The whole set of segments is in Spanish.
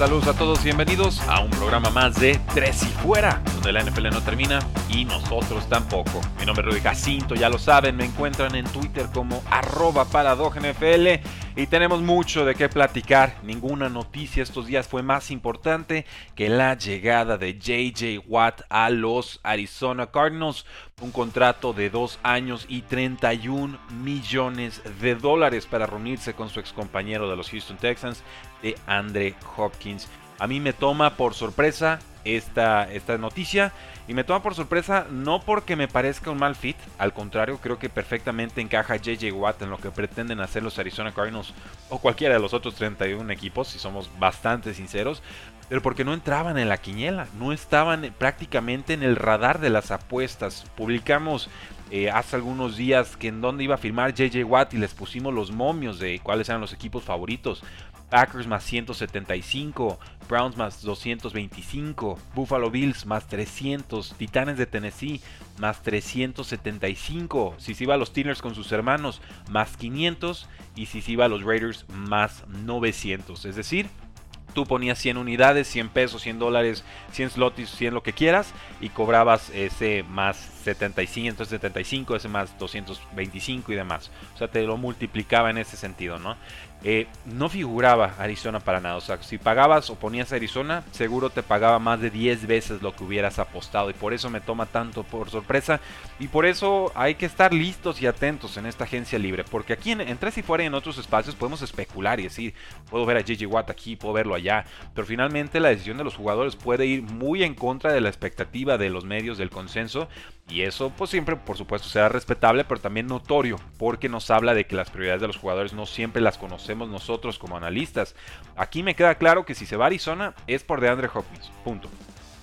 Saludos a todos, bienvenidos a un programa más de Tres y Fuera, donde la NFL no termina y nosotros tampoco. Mi nombre es Rudy Jacinto, ya lo saben, me encuentran en Twitter como arroba NFL y tenemos mucho de qué platicar. Ninguna noticia estos días fue más importante que la llegada de JJ Watt a los Arizona Cardinals. Un contrato de dos años y 31 millones de dólares para reunirse con su excompañero de los Houston Texans, de Andre Hopkins. A mí me toma por sorpresa esta, esta noticia y me toma por sorpresa no porque me parezca un mal fit, al contrario creo que perfectamente encaja JJ Watt en lo que pretenden hacer los Arizona Cardinals o cualquiera de los otros 31 equipos, si somos bastante sinceros, pero porque no entraban en la quiniela, no estaban prácticamente en el radar de las apuestas. Publicamos eh, hace algunos días que en dónde iba a firmar JJ Watt y les pusimos los momios de cuáles eran los equipos favoritos. Packers más 175, Browns más 225, Buffalo Bills más 300, Titanes de Tennessee más 375, si se iba a los Steelers con sus hermanos más 500 y si se iba a los Raiders más 900. Es decir, tú ponías 100 unidades, 100 pesos, 100 dólares, 100 slotis, 100 lo que quieras y cobrabas ese más 75, entonces 75, ese más 225 y demás. O sea, te lo multiplicaba en ese sentido, ¿no? Eh, no figuraba Arizona para nada. O sea, si pagabas o ponías Arizona, seguro te pagaba más de 10 veces lo que hubieras apostado. Y por eso me toma tanto por sorpresa. Y por eso hay que estar listos y atentos en esta agencia libre. Porque aquí en, Tres y Fuera y en otros espacios podemos especular y decir, puedo ver a JJ Watt aquí, puedo verlo allá. Pero finalmente la decisión de los jugadores puede ir muy en contra de la expectativa de los medios del consenso. Y eso pues siempre por supuesto será respetable, pero también notorio, porque nos habla de que las prioridades de los jugadores no siempre las conocemos nosotros como analistas. Aquí me queda claro que si se va a Arizona es por DeAndre Hopkins, punto.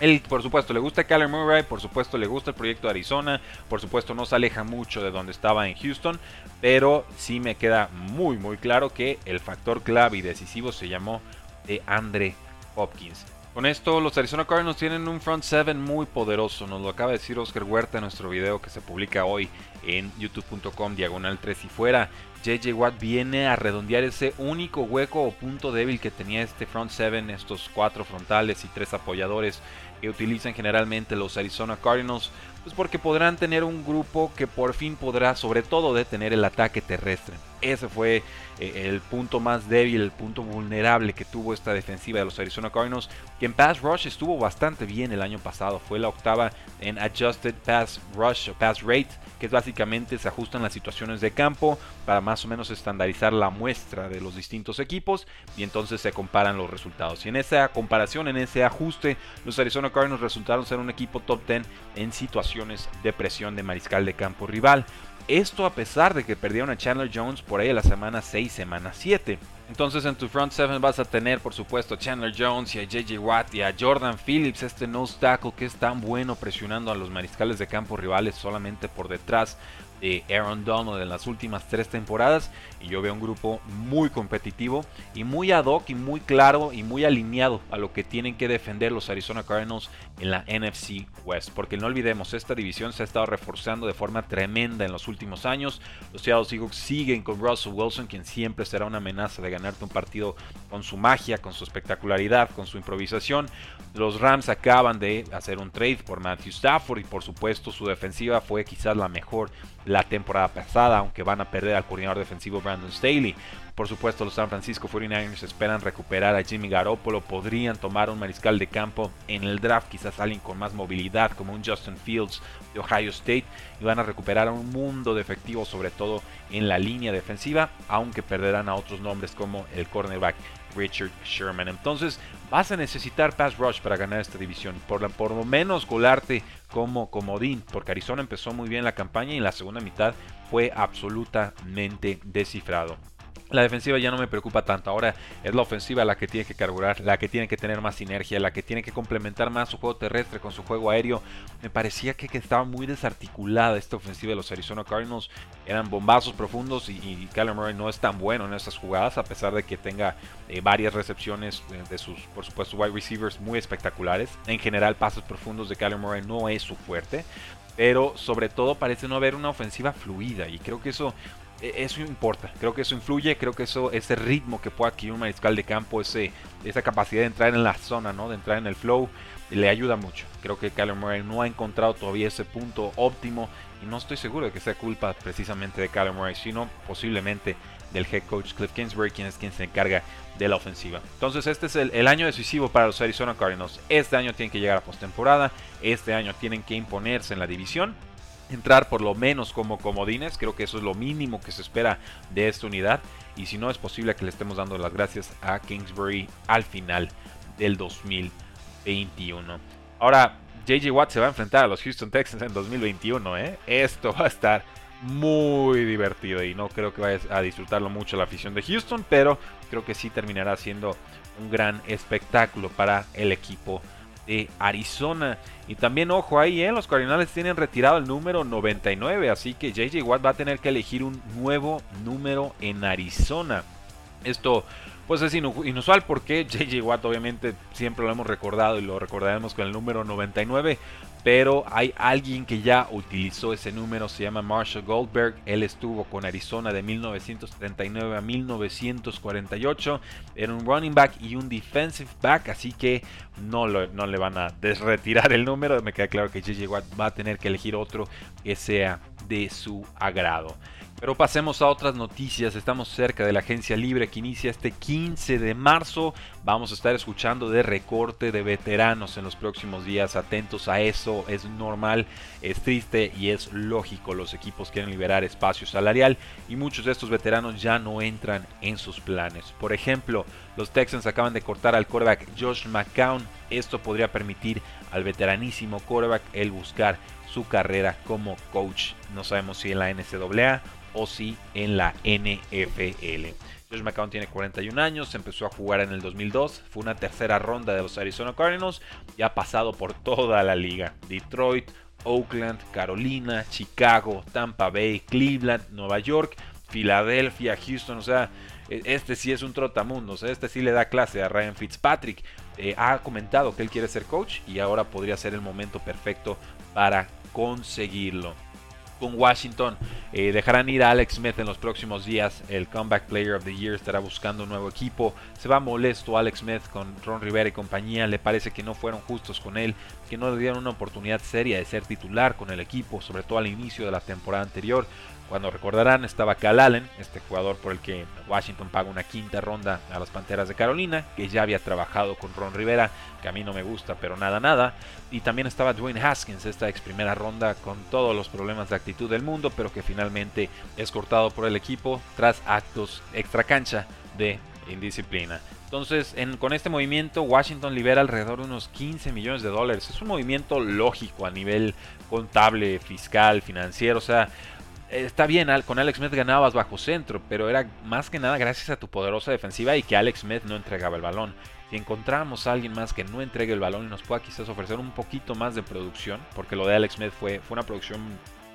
Él, por supuesto, le gusta Kyler Murray, por supuesto, le gusta el proyecto de Arizona, por supuesto, no se aleja mucho de donde estaba en Houston, pero sí me queda muy, muy claro que el factor clave y decisivo se llamó DeAndre Hopkins. Con esto, los Arizona Cardinals tienen un front seven muy poderoso. Nos lo acaba de decir Oscar Huerta en nuestro video que se publica hoy en youtube.com diagonal 3 y fuera. JJ Watt viene a redondear ese único hueco o punto débil que tenía este front seven, estos cuatro frontales y tres apoyadores que utilizan generalmente los Arizona Cardinals, pues porque podrán tener un grupo que por fin podrá sobre todo detener el ataque terrestre. Ese fue eh, el punto más débil, el punto vulnerable que tuvo esta defensiva de los Arizona Cardinals, que en Pass Rush estuvo bastante bien el año pasado, fue la octava en Adjusted Pass Rush o Pass Rate, que es básicamente se ajustan las situaciones de campo para más o menos estandarizar la muestra de los distintos equipos y entonces se comparan los resultados. Y en esa comparación, en ese ajuste, los Arizona Cardinals resultaron ser un equipo top 10 en situaciones de presión de mariscal de campo rival. Esto a pesar de que perdieron a Chandler Jones por ahí a la semana 6, semana 7. Entonces en tu front 7 vas a tener por supuesto a Chandler Jones y a JJ Watt y a Jordan Phillips, este nose tackle que es tan bueno presionando a los mariscales de campo rivales solamente por detrás de Aaron Donald en las últimas tres temporadas y yo veo un grupo muy competitivo y muy ad hoc y muy claro y muy alineado a lo que tienen que defender los Arizona Cardinals en la NFC West. Porque no olvidemos esta división se ha estado reforzando de forma tremenda en los últimos años. Los Seattle Seahawks siguen con Russell Wilson quien siempre será una amenaza de ganarte un partido con su magia con su espectacularidad con su improvisación los Rams acaban de hacer un trade por Matthew Stafford y por supuesto su defensiva fue quizás la mejor la temporada pasada, aunque van a perder al coordinador defensivo Brandon Staley. Por supuesto, los San Francisco 49ers esperan recuperar a Jimmy Garoppolo. Podrían tomar un mariscal de campo en el draft, quizás alguien con más movilidad, como un Justin Fields de Ohio State. Y van a recuperar un mundo de efectivos, sobre todo en la línea defensiva, aunque perderán a otros nombres como el cornerback Richard Sherman. Entonces, vas a necesitar pass rush para ganar esta división. Por, por lo menos colarte como comodín, porque Arizona empezó muy bien la campaña y en la segunda mitad fue absolutamente descifrado. La defensiva ya no me preocupa tanto. Ahora es la ofensiva la que tiene que carburar, la que tiene que tener más sinergia, la que tiene que complementar más su juego terrestre con su juego aéreo. Me parecía que, estaba muy desarticulada esta ofensiva de los Arizona Cardinals. Eran bombazos profundos y, y Murray no es tan bueno en estas jugadas, a pesar de que tenga eh, varias recepciones de, sus, por supuesto, wide receivers muy espectaculares. En general, pasos profundos de Kyler Murray no es su fuerte pero sobre todo parece no haber una ofensiva fluida y creo que eso eso importa, creo que eso influye, creo que eso, ese ritmo que puede adquirir un mariscal de campo, ese, esa capacidad de entrar en la zona, ¿no? de entrar en el flow, le ayuda mucho. Creo que Kyler Murray no ha encontrado todavía ese punto óptimo y no estoy seguro de que sea culpa precisamente de Kyler Murray, sino posiblemente del head coach Cliff Kingsbury, quien es quien se encarga de la ofensiva. Entonces este es el año decisivo para los Arizona Cardinals. Este año tienen que llegar a postemporada, este año tienen que imponerse en la división entrar por lo menos como comodines. Creo que eso es lo mínimo que se espera de esta unidad. Y si no es posible que le estemos dando las gracias a Kingsbury al final del 2021. Ahora, JJ Watt se va a enfrentar a los Houston Texans en 2021. ¿eh? Esto va a estar muy divertido y no creo que vaya a disfrutarlo mucho la afición de Houston, pero creo que sí terminará siendo un gran espectáculo para el equipo de Arizona. Y también, ojo ahí, ¿eh? los Cardinals tienen retirado el número 99, así que JJ Watt va a tener que elegir un nuevo número en Arizona. Esto pues es inusual porque JJ Watt obviamente siempre lo hemos recordado y lo recordaremos con el número 99, pero hay alguien que ya utilizó ese número, se llama Marshall Goldberg, él estuvo con Arizona de 1939 a 1948, era un running back y un defensive back, así que no, le van a desretirar el número, me queda claro que JJ Watt va a tener que elegir otro que sea de su agrado. Pero pasemos a otras noticias. Estamos cerca de la agencia libre que inicia este 15 de marzo. Vamos a estar escuchando de recorte de veteranos en los próximos días. Atentos a eso. Es normal, es triste y es lógico. Los equipos quieren liberar espacio salarial y muchos de estos veteranos ya no entran en sus planes. Por ejemplo, los Texans acaban de cortar al quarterback Josh McCown. Esto podría permitir al veteranísimo quarterback el buscar su carrera como coach. No sabemos si en la NCAA o si en la NFL. Josh McCown tiene 41 años, empezó a jugar en el 2002, fue una tercera ronda de los Arizona Cardinals y ha pasado por toda la liga. Detroit, Oakland, Carolina, Chicago, Tampa Bay, Cleveland, Nueva York, Filadelfia, Houston, o sea, e, este sí es un trotamundo, este sí le da clase a Ryan Fitzpatrick. Eh, ha comentado que él quiere ser coach y ahora podría ser el momento perfecto para conseguirlo con Washington. Eh, dejarán ir a Alex Smith en los próximos días. El Comeback Player of the Year estará buscando un nuevo equipo. Se va molesto Alex Smith con Ron Rivera y compañía. Le parece que no fueron justos con él, que no le dieron una oportunidad seria de ser titular con el equipo, sobre todo al inicio de la temporada anterior. Cuando recordarán, estaba Cal Allen, este jugador por el que Washington paga una quinta ronda a las Panteras de Carolina, que ya había trabajado con Ron Rivera, que a mí no me gusta, pero nada, nada. Y también estaba Dwayne Haskins, esta ex primera ronda con todos los problemas de actitud del mundo, pero que finalmente es cortado por el equipo tras actos extra cancha de indisciplina. Entonces, con este movimiento, Washington libera alrededor de unos 15 millones de dólares. Es un movimiento lógico a nivel contable, fiscal, financiero. O sea, está bien, con Alex Smith ganabas bajo centro, pero era más que nada gracias a tu poderosa defensiva y que Alex Smith no entregaba el balón. Si encontramos a alguien más que no entregue el balón y nos pueda quizás ofrecer un poquito más de producción, porque lo de Alex Smith fue, fue una producción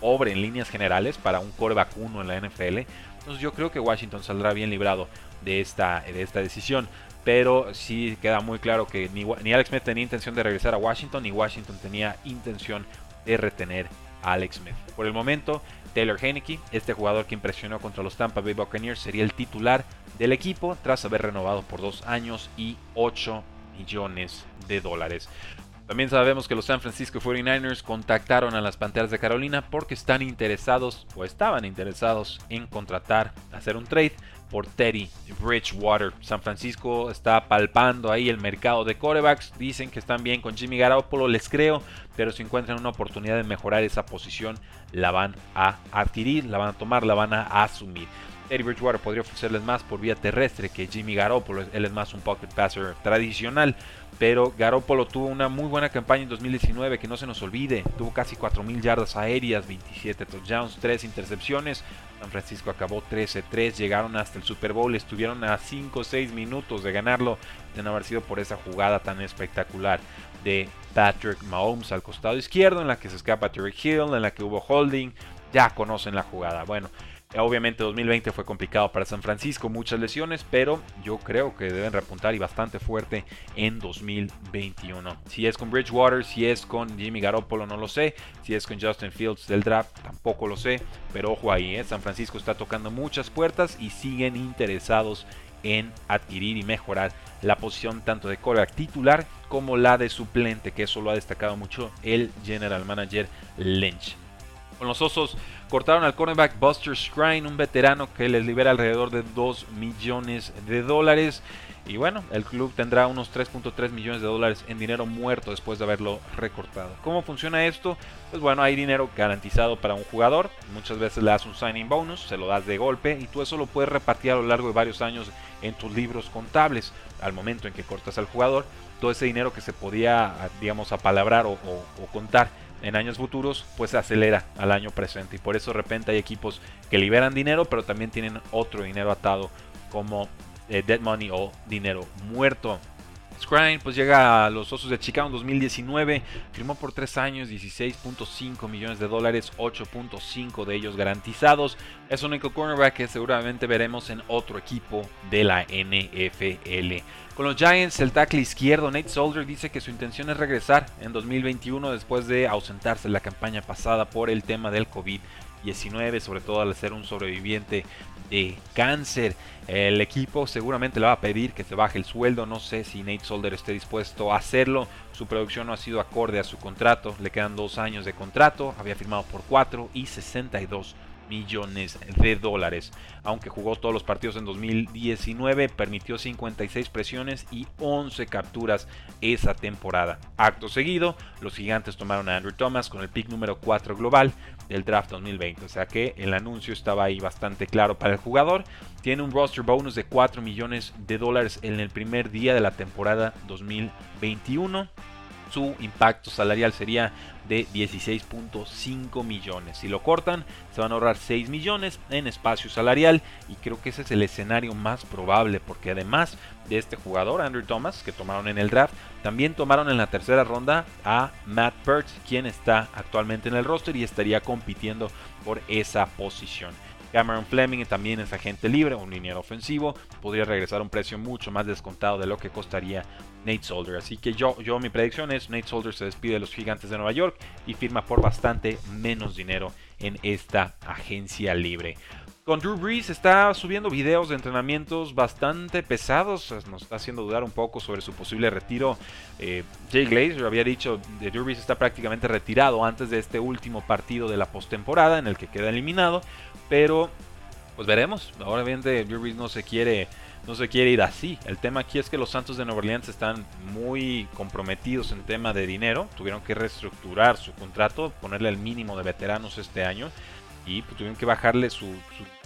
pobre en líneas generales para un coreback 1 en la NFL, entonces yo creo que Washington saldrá bien librado de esta, de esta decisión. Pero sí queda muy claro que ni, Alex Smith tenía intención de regresar a Washington, ni Washington tenía intención de retener a Alex Smith. Por el momento, Taylor Heineke, este jugador que impresionó contra los Tampa Bay Buccaneers, sería el titular del equipo tras haber renovado por dos años y 8 millones de dólares. También sabemos que los San Francisco 49ers contactaron a las Panteras de Carolina porque están interesados o estaban interesados en contratar, hacer un trade por Teddy Bridgewater. San Francisco está palpando ahí el mercado de corebacks. Dicen que están bien con Jimmy Garoppolo, les creo, pero si encuentran una oportunidad de mejorar esa posición, la van a adquirir, la van a tomar, la van a asumir. Teddy Bridgewater podría ofrecerles más por vía terrestre que Jimmy Garoppolo. Él es más un pocket passer tradicional. Pero Garoppolo tuvo una muy buena campaña en 2019, que no se nos olvide. Tuvo casi 4.000 yardas aéreas, 27 touchdowns, 3 intercepciones. San Francisco acabó 13-3, llegaron hasta el Super Bowl, estuvieron a 5 o 6 minutos de ganarlo, de no haber sido por esa jugada tan espectacular de Patrick Mahomes al costado izquierdo, en la que se escapa Terry Hill, en la que hubo holding. Ya conocen la jugada. Bueno, Obviamente 2020 fue complicado para San Francisco, muchas lesiones, pero yo creo que deben repuntar y bastante fuerte en 2021. Si es con Bridgewater, si es con Jimmy Garoppolo, no lo sé. Si es con Justin Fields del draft, tampoco lo sé. Pero ojo ahí, ¿eh? San Francisco está tocando muchas puertas y siguen interesados en adquirir y mejorar la posición tanto de coreback titular como la de suplente, que eso lo ha destacado mucho el general manager Lynch. Con los Osos cortaron al cornerback Buster Scrine, un veterano que les libera alrededor de 2 millones de dólares. Y bueno, el club tendrá unos 3.3 millones de dólares en dinero muerto después de haberlo recortado. ¿Cómo funciona esto? Pues bueno, hay dinero garantizado para un jugador. Muchas veces le das un signing bonus, se lo das de golpe y tú eso lo puedes repartir a lo largo de varios años en tus libros contables. Al momento en que cortas al jugador, todo ese dinero que se podía, digamos, apalabrar o, o contar en años futuros, pues se acelera al año presente. Y por eso de repente hay equipos que liberan dinero, pero también tienen otro dinero atado como eh, dead money o dinero muerto. Scrine pues llega a los Osos de Chicago en 2019, firmó por 3 años 16.5 millones de dólares, 8.5 de ellos garantizados. Es un único cornerback que seguramente veremos en otro equipo de la NFL. Con los Giants, el tackle izquierdo Nate Solder dice que su intención es regresar en 2021 después de ausentarse en la campaña pasada por el tema del COVID-19, sobre todo al ser un sobreviviente de cáncer. El equipo seguramente le va a pedir que se baje el sueldo. No sé si Nate Solder esté dispuesto a hacerlo. Su producción no ha sido acorde a su contrato. Le quedan dos años de contrato. Había firmado por 4 y 62 millones de dólares. Aunque jugó todos los partidos en 2019, permitió 56 presiones y 11 capturas esa temporada. Acto seguido, los gigantes tomaron a Andrew Thomas con el pick número 4 global del draft 2020. O sea que el anuncio estaba ahí bastante claro para el jugador. Tiene un roster bonus de 4 millones de dólares en el primer día de la temporada 2021 su impacto salarial sería de 16.5 millones. Si lo cortan, se van a ahorrar 6 millones en espacio salarial y creo que ese es el escenario más probable porque además de este jugador, Andrew Thomas, que tomaron en el draft, también tomaron en la tercera ronda a Matt Perch, quien está actualmente en el roster y estaría compitiendo por esa posición. Cameron Fleming también es agente libre, un liniero ofensivo, podría regresar a un precio mucho más descontado de lo que costaría Nate Solder. Así que yo, yo mi predicción es Nate Solder se despide de los gigantes de Nueva York y firma por bastante menos dinero en esta agencia libre. Con Drew Brees está subiendo videos de entrenamientos bastante pesados. Nos está haciendo dudar un poco sobre su posible retiro. Eh, Jay Glazer había dicho que Drew Brees está prácticamente retirado antes de este último partido de la postemporada en el que queda eliminado. Pero, pues veremos. Ahora Obviamente Drew Brees no se quiere no se quiere ir así. El tema aquí es que los Santos de Nueva Orleans están muy comprometidos en tema de dinero. Tuvieron que reestructurar su contrato, ponerle el mínimo de veteranos este año y pues, tuvieron que bajarle su,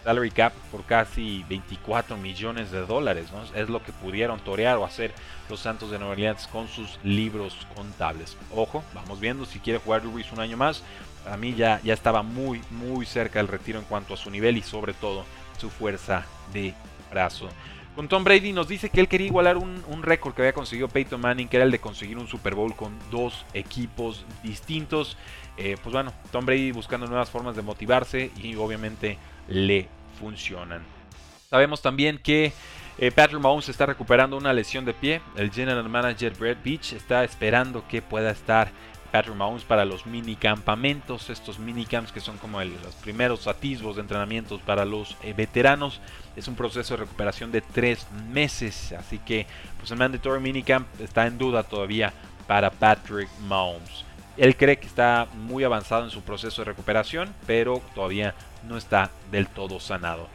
salary cap por casi 24 millones de dólares. Es lo que pudieron torear o hacer los Santos de Nueva Orleans con sus libros contables. Ojo, vamos viendo si quiere jugar Ruiz un año más a mí ya, ya estaba muy, muy cerca del retiro en cuanto a su nivel y sobre todo su fuerza de brazo. Con Tom Brady nos dice que él quería igualar un, un récord que había conseguido Peyton Manning, que era el de conseguir un Super Bowl con dos equipos distintos. Eh, pues bueno, Tom Brady buscando nuevas formas de motivarse y obviamente le funcionan. Sabemos también que eh, Patrick Mahomes está recuperando una lesión de pie. El general manager Brett Beach está esperando que pueda estar Patrick Mahomes para los mini campamentos, estos mini camps que son como los primeros atisbos de entrenamientos para los eh, veteranos. Es un proceso de recuperación de tres meses, así que pues el mandatory minicamp está en duda todavía para Patrick Mahomes. Él cree que está muy avanzado en su proceso de recuperación, pero todavía no está del todo sanado.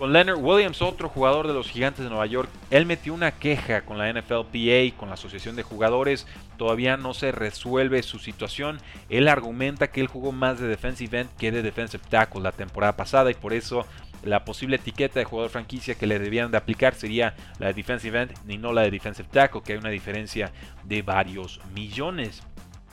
Con Leonard Williams, otro jugador de los Gigantes de Nueva York, él metió una queja con la NFLPA, con la Asociación de Jugadores. Todavía no se resuelve su situación. Él argumenta que él jugó más de defensive end que de defensive tackle la temporada pasada y por eso la posible etiqueta de jugador franquicia que le debían de aplicar sería la de defensive end y no la de defensive tackle, que hay una diferencia de varios millones.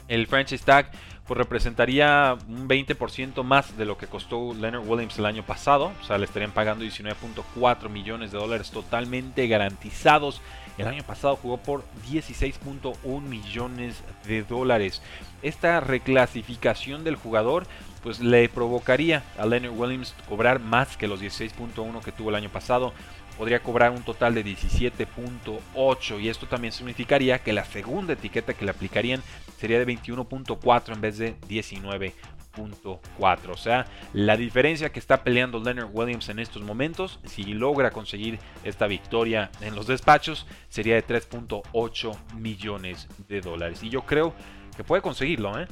El franchise tag pues representaría un 20% más de lo que costó Leonard Williams el año pasado. O sea, le estarían pagando 19.4 millones de dólares totalmente garantizados. El año pasado jugó por 16.1 millones de dólares. Esta reclasificación del jugador pues le provocaría a Leonard Williams cobrar más que los 16.1 que tuvo el año pasado podría cobrar un total de 17.8 y esto también significaría que la segunda etiqueta que le aplicarían sería de 21.4 en vez de 19.4. O sea, la diferencia que está peleando Leonard Williams en estos momentos, si logra conseguir esta victoria en los despachos, sería de 3.8 millones de dólares. Y yo creo que puede conseguirlo, ¿eh?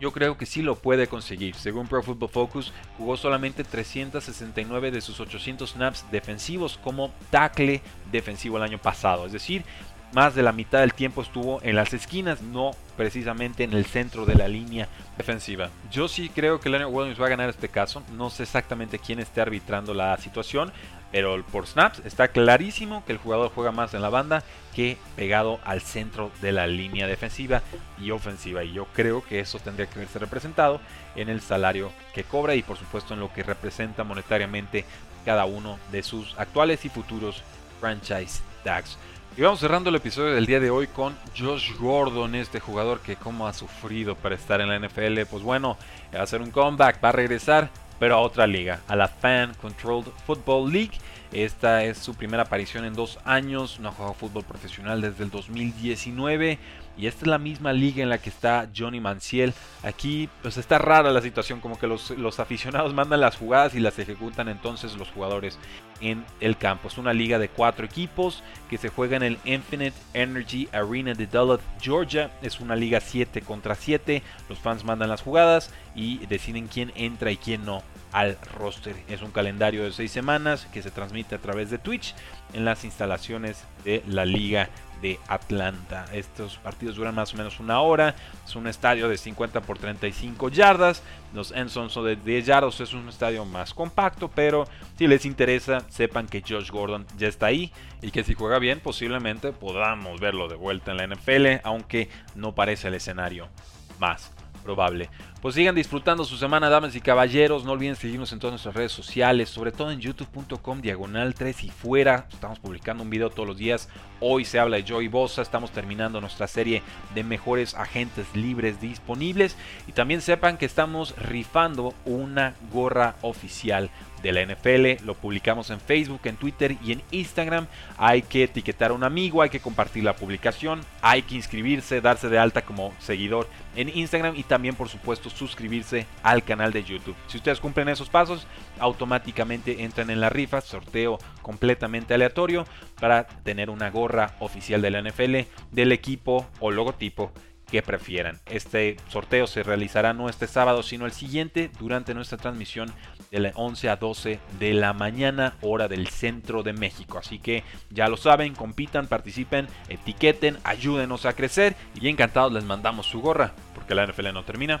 Yo creo que sí lo puede conseguir. Según Pro Football Focus, jugó solamente 369 de sus 800 snaps defensivos como tackle defensivo el año pasado. Es decir, más de la mitad del tiempo estuvo en las esquinas, no precisamente en el centro de la línea defensiva. Yo sí creo que Leonard Williams va a ganar este caso. No sé exactamente quién esté arbitrando la situación. Pero por snaps está clarísimo que el jugador juega más en la banda que pegado al centro de la línea defensiva y ofensiva. Y yo creo que eso tendría que verse representado en el salario que cobra y por supuesto en lo que representa monetariamente cada uno de sus actuales y futuros franchise tags. Y vamos cerrando el episodio del día de hoy con Josh Gordon, este jugador que como ha sufrido para estar en la NFL. Pues bueno, va a hacer un comeback, va a regresar pero a otra liga, a la Fan Controlled Football League. Esta es su primera aparición en dos años, no ha fútbol profesional desde el 2019 y esta es la misma liga en la que está Johnny Manciel. Aquí pues está rara la situación, como que los, los aficionados mandan las jugadas y las ejecutan entonces los jugadores en el campo. Es una liga de cuatro equipos que se juega en el Infinite Energy Arena de Duluth, Georgia. Es una liga 7 contra 7. Los fans mandan las jugadas y deciden quién entra y quién no al roster. Es un calendario de 6 semanas que se transmite a través de Twitch en las instalaciones de la liga de Atlanta. Estos partidos duran más o menos una hora. Es un estadio de 50 por 35 yardas. Los Enson son de 10 yardas. Es un estadio más compacto. Pero si les interesa, sepan que Josh Gordon ya está ahí. Y que si juega bien, posiblemente podamos verlo de vuelta en la NFL. Aunque no parece el escenario más probable. Pues sigan disfrutando su semana, damas y caballeros. No olviden seguirnos en todas nuestras redes sociales, sobre todo en youtube.com diagonal 3 y fuera. Estamos publicando un video todos los días. Hoy se habla de Joey Bosa. Estamos terminando nuestra serie de mejores agentes libres disponibles. Y también sepan que estamos rifando una gorra oficial de la NFL. Lo publicamos en Facebook, en Twitter y en Instagram. Hay que etiquetar a un amigo, hay que compartir la publicación, hay que inscribirse, darse de alta como seguidor en Instagram y también por suscribirse al canal de YouTube. Si ustedes cumplen esos pasos, automáticamente entran en la rifa, sorteo completamente aleatorio para tener una gorra oficial de la NFL del equipo o logotipo que prefieran. Este sorteo se realizará no este sábado, sino el siguiente durante nuestra transmisión de las 11 a 12 de la mañana, hora del centro de México. Así que ya lo saben, compitan, participen, etiqueten, ayúdenos a crecer y encantados les mandamos su gorra, porque la NFL no termina